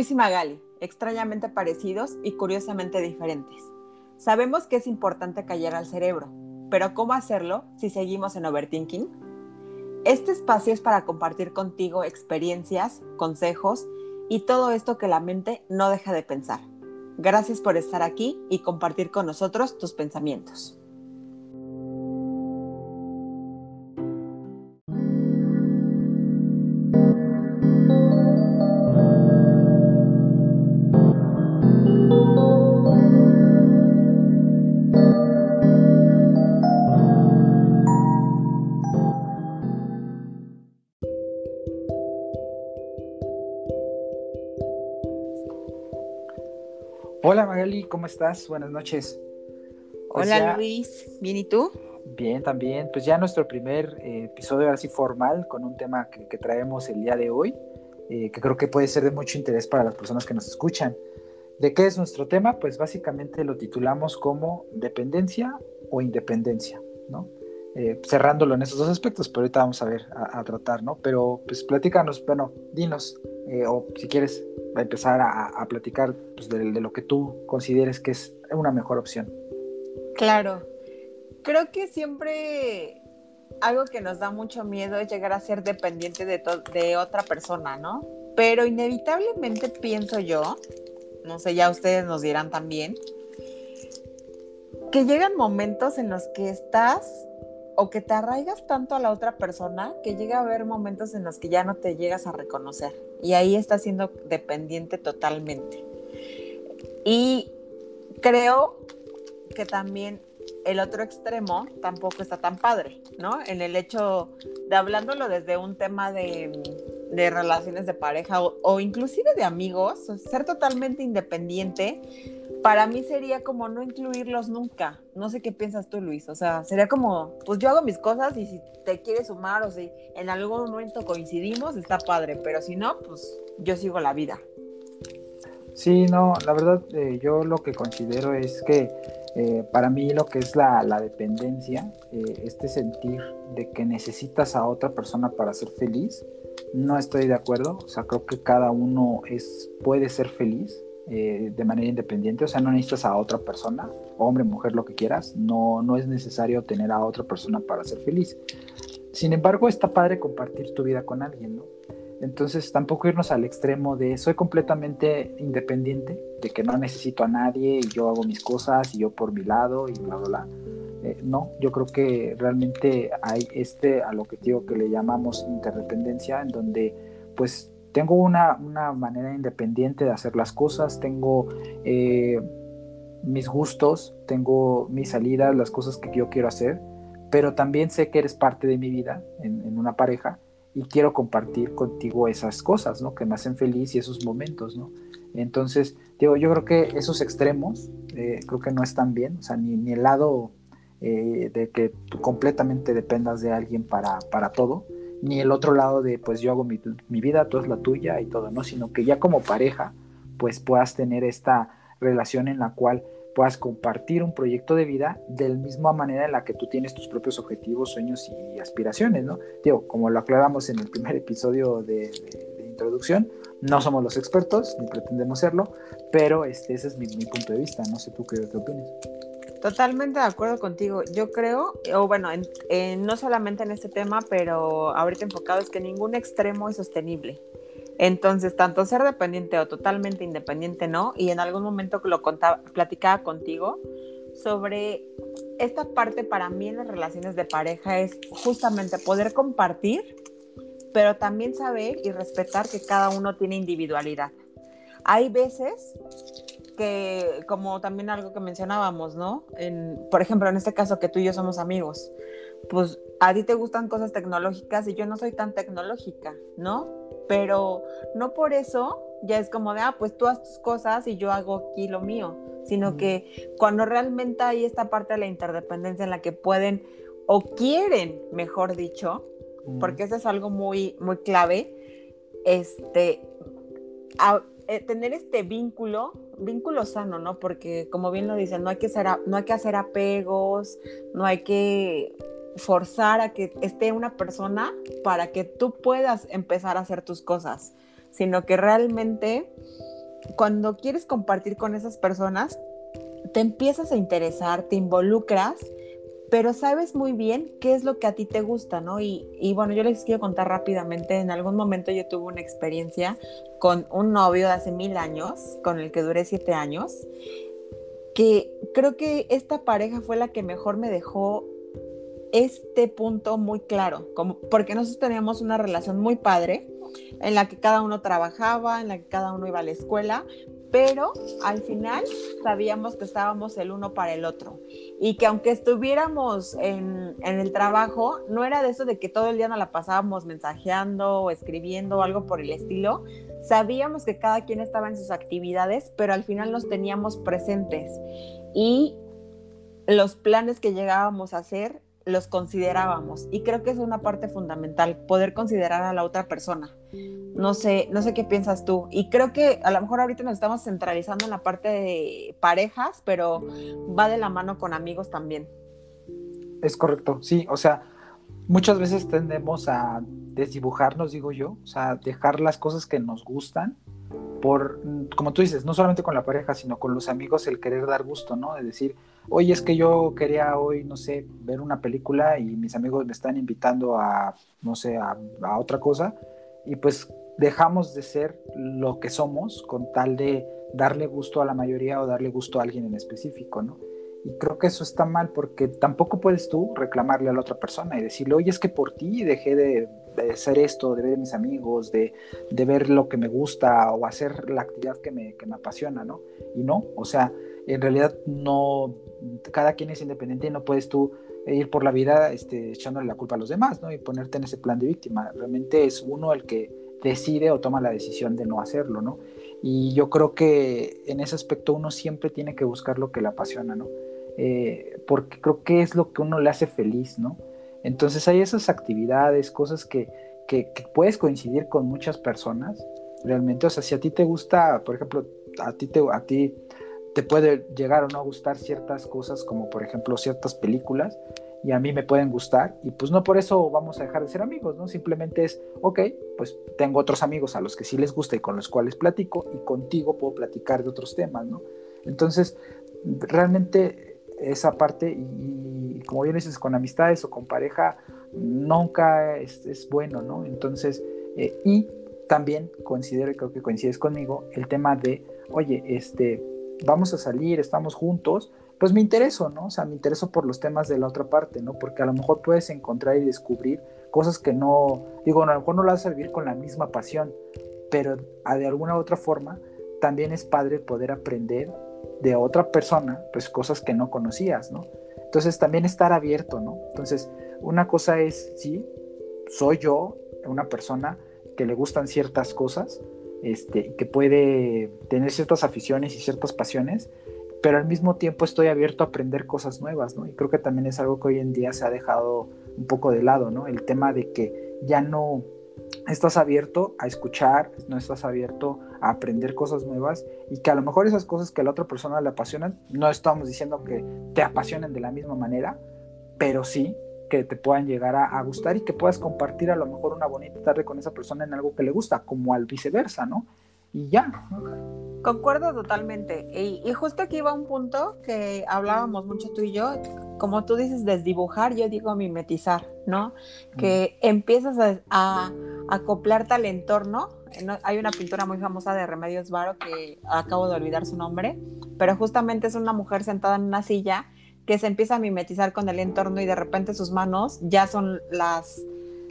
Luis y Magali, extrañamente parecidos y curiosamente diferentes. Sabemos que es importante callar al cerebro, pero ¿cómo hacerlo si seguimos en overthinking? Este espacio es para compartir contigo experiencias, consejos y todo esto que la mente no deja de pensar. Gracias por estar aquí y compartir con nosotros tus pensamientos. Hola Magali, ¿cómo estás? Buenas noches. Pues Hola Luis, ¿bien y tú? Bien, también. Pues ya nuestro primer eh, episodio así formal con un tema que, traemos el día de hoy, eh, que creo que puede ser de mucho interés para las personas que nos escuchan. ¿De qué es nuestro tema? Pues básicamente lo titulamos como dependencia o independencia, ¿no? Eh, cerrándolo en esos dos aspectos, pero ahorita vamos a ver, a, tratar, ¿no? Pero pues platícanos, bueno, dinos, o si quieres empezar a, platicar pues, de, lo que tú consideres que es una mejor opción. Claro, creo que siempre algo que nos da mucho miedo es llegar a ser dependiente de, de otra persona, ¿no? Pero inevitablemente pienso yo, no sé, ya ustedes nos dirán también, que llegan momentos en los que estás o que te arraigas tanto a la otra persona que llega a haber momentos en los que ya no te llegas a reconocer y ahí estás siendo dependiente totalmente. Y creo que también el otro extremo tampoco está tan padre, ¿no? En el hecho de hablándolo desde un tema de, relaciones de pareja o, o, inclusive de amigos, ser totalmente independiente para mí sería como no incluirlos nunca. No sé qué piensas tú, Luis. O sea, sería como, pues yo hago mis cosas y si te quieres sumar o si en algún momento coincidimos, está padre, pero si no, pues yo sigo la vida. Sí, no, la verdad eh, yo lo que considero es que eh, para mí lo que es la, dependencia, eh, este sentir de que necesitas a otra persona para ser feliz, no estoy de acuerdo. O sea, creo que cada uno es, puede ser feliz eh, de manera independiente, o sea, no necesitas a otra persona, hombre, mujer, lo que quieras, no, no es necesario tener a otra persona para ser feliz. Sin embargo, está padre compartir tu vida con alguien, ¿no? Entonces, tampoco irnos al extremo de soy completamente independiente, de que no necesito a nadie y yo hago mis cosas y yo por mi lado y bla, bla, bla. Eh, no, yo creo que realmente hay este, a lo que digo que le llamamos interdependencia, en donde pues tengo una, manera independiente de hacer las cosas, tengo eh, mis gustos, tengo mis salidas, las cosas que yo quiero hacer, pero también sé que eres parte de mi vida en, una pareja y quiero compartir contigo esas cosas, ¿no? Que me hacen feliz y esos momentos, ¿no? Entonces, digo, yo creo que esos extremos eh, creo que no están bien, o sea, ni, ni el lado eh, de que tú completamente dependas de alguien para, para todo, ni el otro lado de pues yo hago mi, vida, tú es la tuya y todo, ¿no? Sino que ya como pareja pues puedas tener esta relación en la cual puedas compartir un proyecto de vida de la misma manera en la que tú tienes tus propios objetivos, sueños y aspiraciones, ¿no? Digo, como lo aclaramos en el primer episodio de, introducción, no somos los expertos, ni pretendemos serlo, pero este, ese es mi, punto de vista, no sé tú qué, qué opinas. Totalmente de acuerdo contigo. Yo creo, o bueno, no solamente en este tema, pero ahorita enfocado es que ningún extremo es sostenible. Entonces, tanto ser dependiente o totalmente independiente, ¿no? Y en algún momento lo contaba, platicaba contigo sobre esta parte para mí en las relaciones de pareja es justamente poder compartir, pero también saber y respetar que cada uno tiene individualidad. Hay veces que, como también algo que mencionábamos, ¿no? En, por ejemplo, en este caso que tú y yo somos amigos, pues a ti te gustan cosas tecnológicas y yo no soy tan tecnológica, ¿no? Pero no por eso ya es como de, ah, pues tú haces tus cosas y yo hago aquí lo mío, sino que cuando realmente hay esta parte de la interdependencia en la que pueden o quieren, mejor dicho, porque eso es algo muy, muy clave, este, eh, tener este vínculo vínculo sano, ¿no? Porque como bien lo dicen, no hay que, no hay que hacer apegos, no hay que forzar a que esté una persona para que tú puedas empezar a hacer tus cosas. sino que realmente cuando quieres compartir con esas personas, te empiezas a interesar, te involucras, pero sabes muy bien qué es lo que a ti te gusta, ¿no? Y, bueno, yo les quiero contar rápidamente, en algún momento yo tuve una experiencia con un novio de hace mil años, con el que duré siete años, que creo que esta pareja fue la que mejor me dejó este punto muy claro, como, porque nosotros teníamos una relación muy padre en la que cada uno trabajaba, en la que cada uno iba a la escuela, pero al final sabíamos que estábamos el uno para el otro y que aunque estuviéramos en, en, el trabajo, no era de eso de que todo el día nos la pasábamos mensajeando o escribiendo o algo por el estilo. Sabíamos que cada quien estaba en sus actividades, pero al final nos teníamos presentes y los planes que llegábamos a hacer los considerábamos y creo que es una parte fundamental poder considerar a la otra persona. No sé, no sé qué piensas tú y creo que a lo mejor ahorita nos estamos centralizando en la parte de parejas, pero va de la mano con amigos también. Es correcto, sí, o sea, muchas veces tendemos a desdibujarnos, digo yo, o sea, dejar las cosas que nos gustan por, como tú dices, no solamente con la pareja, sino con los amigos, el querer dar gusto, ¿no? De decir, oye, es que yo quería hoy, no sé, ver una película y mis amigos me están invitando a, no sé, a, otra cosa, y pues dejamos de ser lo que somos con tal de darle gusto a la mayoría o darle gusto a alguien en específico, ¿no? Y creo que eso está mal porque tampoco puedes tú reclamarle a la otra persona y decirle, oye, es que por ti dejé de, de hacer esto, de ver a mis amigos, de, de, ver lo que me gusta o hacer la actividad que me, que me apasiona, ¿no? Y no, o sea, en realidad no, cada quien es independiente y no puedes tú ir por la vida este, echándole la culpa a los demás, ¿no? Y ponerte en ese plan de víctima. Realmente es uno el que decide o toma la decisión de no hacerlo, ¿no? Y yo creo que en ese aspecto uno siempre tiene que buscar lo que le apasiona, ¿no? Eh, porque creo que es lo que uno le hace feliz, ¿no? Entonces hay esas actividades, cosas que, que, que puedes coincidir con muchas personas, realmente, o sea, si a ti te gusta, por ejemplo, a ti te, a ti te puede llegar o no gustar ciertas cosas, como por ejemplo ciertas películas, y a mí me pueden gustar, y pues no por eso vamos a dejar de ser amigos, ¿no? Simplemente es, ok, pues tengo otros amigos a los que sí les gusta y con los cuales platico, y contigo puedo platicar de otros temas, ¿no? Entonces, realmente esa parte, y, como bien dices, con amistades o con pareja, nunca es, es bueno, ¿no? Entonces, eh, y también considero, y creo que coincides conmigo, el tema de, oye, este, vamos a salir, estamos juntos, pues me intereso, ¿no? O sea, me intereso por los temas de la otra parte, ¿no? Porque a lo mejor puedes encontrar y descubrir cosas que no, digo, a lo mejor no las vas a vivir con la misma pasión, pero de alguna u otra forma también es padre poder aprender de otra persona, pues cosas que no conocías, ¿no? Entonces también estar abierto, ¿no? Entonces, una cosa es, sí, soy yo, una persona que le gustan ciertas cosas, este, que puede tener ciertas aficiones y ciertas pasiones, pero al mismo tiempo estoy abierto a aprender cosas nuevas, ¿no? Y creo que también es algo que hoy en día se ha dejado un poco de lado, ¿no? El tema de que ya no estás abierto a escuchar, no estás abierto a aprender cosas nuevas y que a lo mejor esas cosas que a la otra persona le apasionan, no estamos diciendo que te apasionen de la misma manera, pero sí que te puedan llegar a, gustar y que puedas compartir a lo mejor una bonita tarde con esa persona en algo que le gusta, como al viceversa, ¿no? Y ya. Concuerdo totalmente. Y, justo aquí va un punto que hablábamos mucho tú y yo, como tú dices, desdibujar, yo digo mimetizar, ¿no? Que empiezas a, acoplarte al entorno. Hay una pintura muy famosa de Remedios Varo que acabo de olvidar su nombre, pero justamente es una mujer sentada en una silla que se empieza a mimetizar con el entorno y de repente sus manos ya son las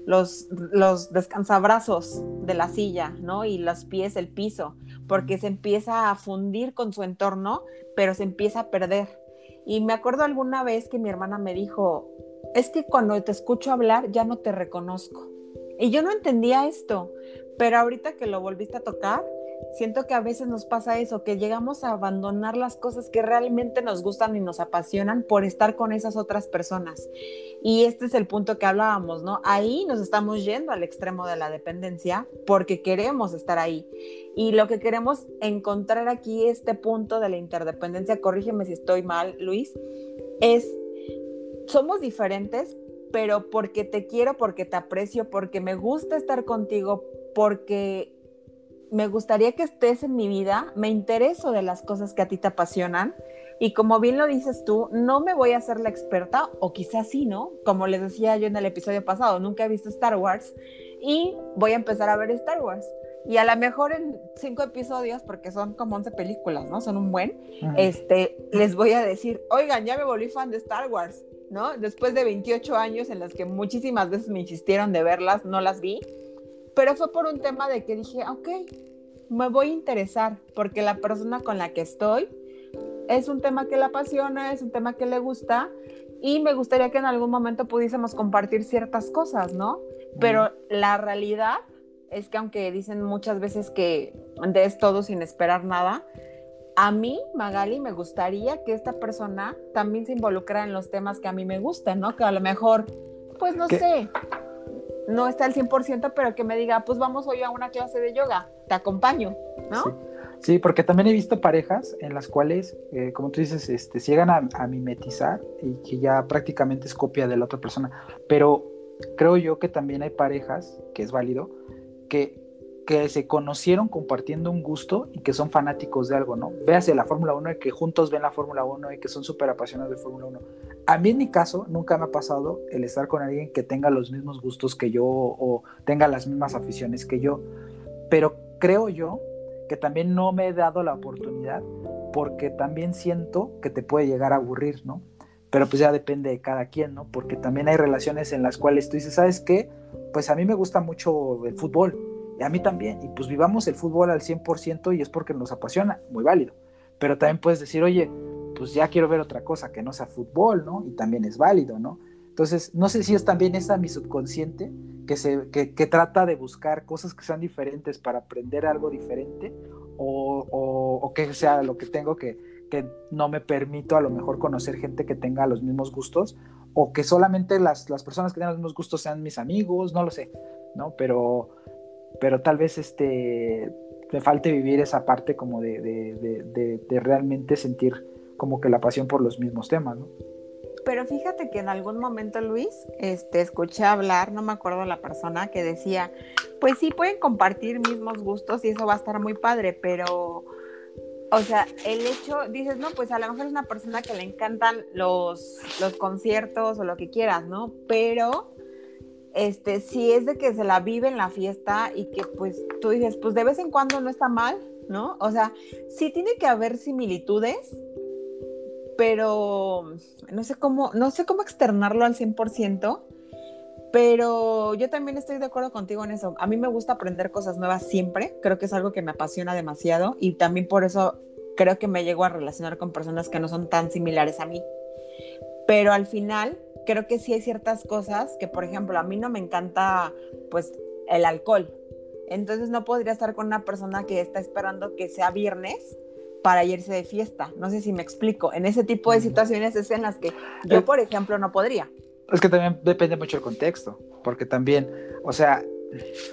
los, los descansabrazos de la silla, ¿no? Y los pies el piso, porque se empieza a fundir con su entorno, pero se empieza a perder. Y me acuerdo alguna vez que mi hermana me dijo, es que cuando te escucho hablar ya no te reconozco. Y yo no entendía esto, pero ahorita que lo volviste a tocar, siento que a veces nos pasa eso, que llegamos a abandonar las cosas que realmente nos gustan y nos apasionan por estar con esas otras personas. Y este es el punto que hablábamos, ¿no? Ahí nos estamos yendo al extremo de la dependencia porque queremos estar ahí. Y lo que queremos encontrar aquí, este punto de la interdependencia, corrígeme si estoy mal, Luis, es, somos diferentes, pero porque te quiero, porque te aprecio, porque me gusta estar contigo, porque me gustaría que estés en mi vida, me intereso de las cosas que a ti te apasionan y como bien lo dices tú, no me voy a hacer la experta, o quizás sí, ¿no? Como les decía yo en el episodio pasado, nunca he visto Star Wars y voy a empezar a ver Star Wars. Y a lo mejor en cinco episodios, porque son como 11 películas, ¿no? Son un buen, este, les voy a decir, oigan, ya me volví fan de Star Wars, ¿no? Después de 28 años en las que muchísimas veces me insistieron de verlas, no las vi, pero fue por un tema de que dije, ok, me voy a interesar, porque la persona con la que estoy es un tema que le apasiona, es un tema que le gusta, y me gustaría que en algún momento pudiésemos compartir ciertas cosas, ¿no? Pero la realidad es que aunque dicen muchas veces que des todo sin esperar nada, a mí, Magali, me gustaría que esta persona también se involucrara en los temas que a mí me gustan, ¿no? Que a lo mejor, pues no sé, no está al 100%, pero que me diga, pues vamos hoy a una clase de yoga, te acompaño, ¿no? Sí. porque también he visto parejas en las cuales, eh, como tú dices, este, llegan a, mimetizar y que ya prácticamente es copia de la otra persona. Pero creo yo que también hay parejas, que es válido, que, que se conocieron compartiendo un gusto y que son fanáticos de algo, ¿no? Véase la Fórmula 1 y que juntos ven la Fórmula 1 y que son súper apasionados de Fórmula 1. A mí en mi caso nunca me ha pasado el estar con alguien que tenga los mismos gustos que yo o tenga las mismas aficiones que yo, pero creo yo que también no me he dado la oportunidad porque también siento que te puede llegar a aburrir, ¿no? Pero pues ya depende de cada quien, ¿no? Porque también hay relaciones en las cuales tú dices, ¿sabes qué? pues a mí me gusta mucho el fútbol, y a mí también, y pues vivamos el fútbol al 100% y es porque nos apasiona, muy válido. Pero también puedes decir, oye, pues ya quiero ver otra cosa que no sea fútbol, ¿no? Y también es válido, ¿no? Entonces, no sé si es también esa mi subconsciente que, se, que, trata de buscar cosas que sean diferentes para aprender algo diferente o, o, que sea lo que tengo que, que no me permito a lo mejor conocer gente que tenga los mismos gustos o que solamente las, las personas que tengan los mismos gustos sean mis amigos, no lo sé, ¿no? Pero, pero tal vez este, me falte vivir esa parte como de, de, de, realmente sentir como que la pasión por los mismos temas, ¿no? Pero fíjate que en algún momento, Luis, este, escuché hablar, no me acuerdo la persona, que decía, pues sí, pueden compartir mismos gustos y eso va a estar muy padre, pero o sea, el hecho, dices, no, pues a lo mejor es una persona que le encantan los, los conciertos o lo que quieras, ¿no? Pero, este, si es de que se la vive en la fiesta y que pues tú dices, pues de vez en cuando no está mal, ¿no? O sea, sí tiene que haber similitudes, pero no sé cómo, no sé cómo externarlo al 100%, pero yo también estoy de acuerdo contigo en eso. A mí me gusta aprender cosas nuevas siempre. Creo que es algo que me apasiona demasiado y también por eso creo que me llego a relacionar con personas que no son tan similares a mí. Pero al final creo que sí hay ciertas cosas que, por ejemplo, a mí no me encanta pues el alcohol. Entonces no podría estar con una persona que está esperando que sea viernes para irse de fiesta. No sé si me explico. En ese tipo de situaciones es en las que yo, por ejemplo, no podría. Es que también depende mucho del contexto, porque también, o sea,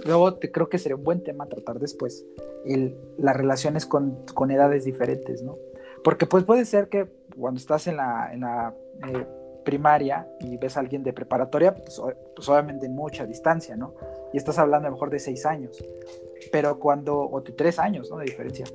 luego te, creo que sería un buen tema tratar después el, las relaciones con, con, edades diferentes, ¿no? Porque pues puede ser que cuando estás en la, en la eh, primaria y ves a alguien de preparatoria, pues, pues, obviamente en mucha distancia, ¿no? Y estás hablando a lo mejor de seis años, pero cuando, o de tres años, ¿no? De diferencia.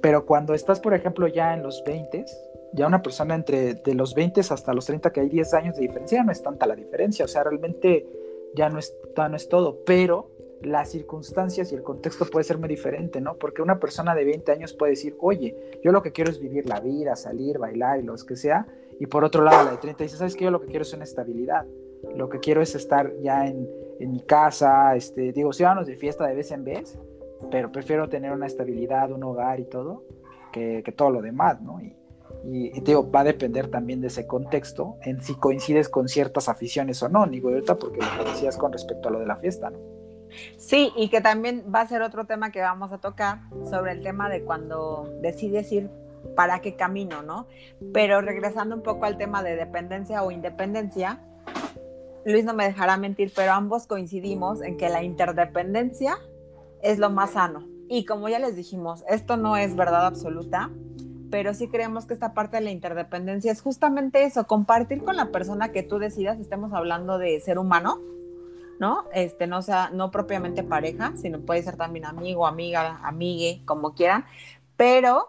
Pero cuando estás, por ejemplo, ya en los 20, ya una persona entre de los 20 hasta los 30 que hay 10 años de diferencia, no es tanta la diferencia, o sea, realmente ya no es, no es todo, pero las circunstancias y el contexto puede ser muy diferente, ¿no? Porque una persona de 20 años puede decir, oye, yo lo que quiero es vivir la vida, salir, bailar y lo que sea, y por otro lado la de 30 dice, ¿sabes qué? Yo lo que quiero es una estabilidad, lo que quiero es estar ya en, en mi casa, este, digo, sí, vamos de fiesta de vez en vez, pero prefiero tener una estabilidad, un hogar y todo, que, que todo lo demás, ¿no? Y, y, te digo, va a depender también de ese contexto, en si coincides con ciertas aficiones o no, digo ahorita porque lo decías con respecto a lo de la fiesta, ¿no? Sí, y que también va a ser otro tema que vamos a tocar sobre el tema de cuando decides ir para qué camino, ¿no? Pero regresando un poco al tema de dependencia o independencia, Luis no me dejará mentir, pero ambos coincidimos en que la interdependencia es lo más sano. Y como ya les dijimos, esto no es verdad absoluta, pero sí creemos que esta parte de la interdependencia es justamente eso, compartir con la persona que tú decidas, estemos hablando de ser humano, ¿no? Este, no sea, no propiamente pareja, sino puede ser también amigo, amiga, amigue, como quieran, pero,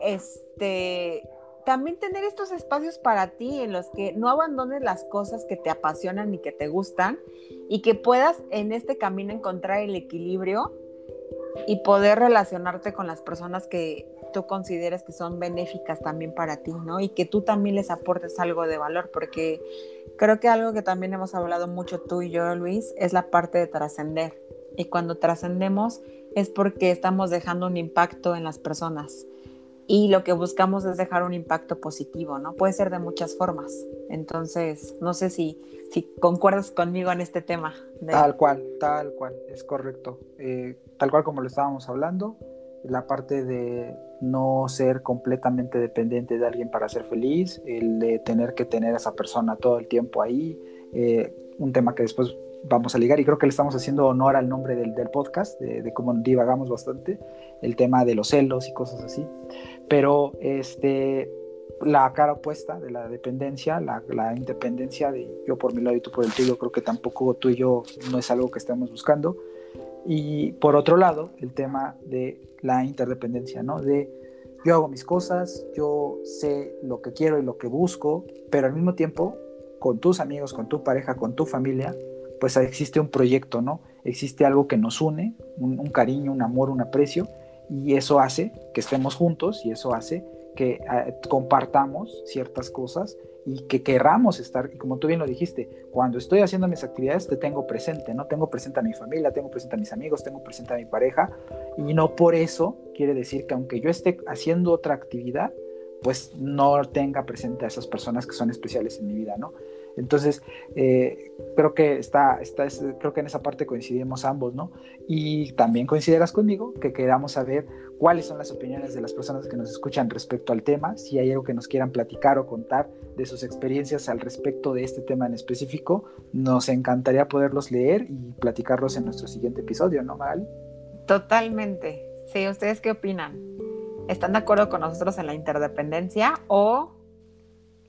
este, también tener estos espacios para ti en los que no abandones las cosas que te apasionan y que te gustan y que puedas en este camino encontrar el equilibrio y poder relacionarte con las personas que tú consideres que son benéficas también para ti, ¿no? Y que tú también les aportes algo de valor, porque creo que algo que también hemos hablado mucho tú y yo, Luis, es la parte de trascender. Y cuando trascendemos es porque estamos dejando un impacto en las personas y lo que buscamos es dejar un impacto positivo, ¿no? Puede ser de muchas formas. Entonces, no sé si, si concuerdas conmigo en este tema. Tal cual, tal cual, es correcto. Eh, tal cual como lo estábamos hablando, la parte de no ser completamente dependiente de alguien para ser feliz, el de tener que tener a esa persona todo el tiempo ahí, eh, un tema que después vamos a ligar y creo que le estamos haciendo honor al nombre del, del podcast, de, de, cómo divagamos bastante, el tema de los celos y cosas así. Pero este, la cara opuesta de la dependencia, la, la, independencia de yo por mi lado y tú por el tuyo, creo que tampoco tú y yo no es algo que estemos buscando. Y por otro lado, el tema de la interdependencia, ¿no? De yo hago mis cosas, yo sé lo que quiero y lo que busco, pero al mismo tiempo, con tus amigos, con tu pareja, con tu familia, pues existe un proyecto, ¿no? Existe algo que nos une, un, cariño, un amor, un aprecio, y eso hace que estemos juntos y eso hace que uh, compartamos ciertas cosas y que querramos estar, y como tú bien lo dijiste, cuando estoy haciendo mis actividades te tengo presente, ¿no? Tengo presente a mi familia, tengo presente a mis amigos, tengo presente a mi pareja, y no por eso quiere decir que aunque yo esté haciendo otra actividad, pues no tenga presente a esas personas que son especiales en mi vida, ¿no? Entonces, eh, creo que está, está, creo que en esa parte coincidimos ambos, ¿no? Y también coincidirás conmigo que queramos saber cuáles son las opiniones de las personas que nos escuchan respecto al tema, si hay algo que nos quieran platicar o contar de sus experiencias al respecto de este tema en específico, nos encantaría poderlos leer y platicarlos en nuestro siguiente episodio, ¿no, Magali? Totalmente. Sí, ¿ustedes qué opinan? ¿Están de acuerdo con nosotros en la interdependencia o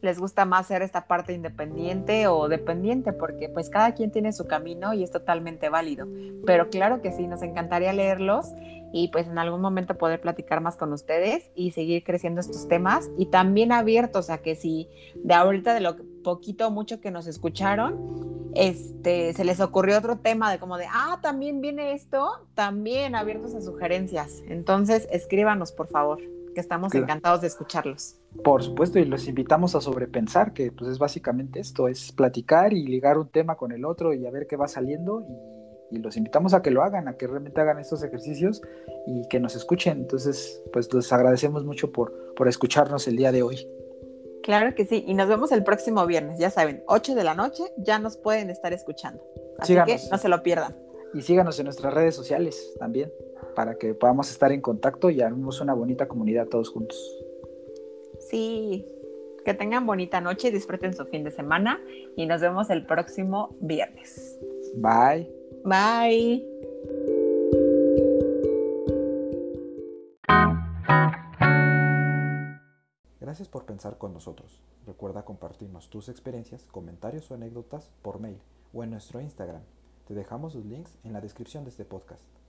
les gusta más ser esta parte independiente o dependiente, porque pues cada quien tiene su camino y es totalmente válido. Pero claro que sí, nos encantaría leerlos y pues en algún momento poder platicar más con ustedes y seguir creciendo estos temas y también abiertos a que si de ahorita de lo poquito o mucho que nos escucharon, este, se les ocurrió otro tema de como de, ah, también viene esto, también abiertos a sugerencias. Entonces, escríbanos, por favor que estamos claro. encantados de escucharlos. Por supuesto, y los invitamos a sobrepensar, que pues es básicamente esto, es platicar y ligar un tema con el otro y a ver qué va saliendo y, y, los invitamos a que lo hagan, a que realmente hagan estos ejercicios y que nos escuchen. Entonces, pues les agradecemos mucho por, por escucharnos el día de hoy. Claro que sí, y nos vemos el próximo viernes, ya saben, 8 de la noche, ya nos pueden estar escuchando. Así síganos. que no se lo pierdan. Y síganos en nuestras redes sociales también para que podamos estar en contacto y hagamos una bonita comunidad todos juntos. Sí, que tengan bonita noche, disfruten su fin de semana y nos vemos el próximo viernes. Bye. Bye. Gracias por pensar con nosotros. Recuerda compartirnos tus experiencias, comentarios o anécdotas por mail o en nuestro Instagram. Te dejamos los links en la descripción de este podcast.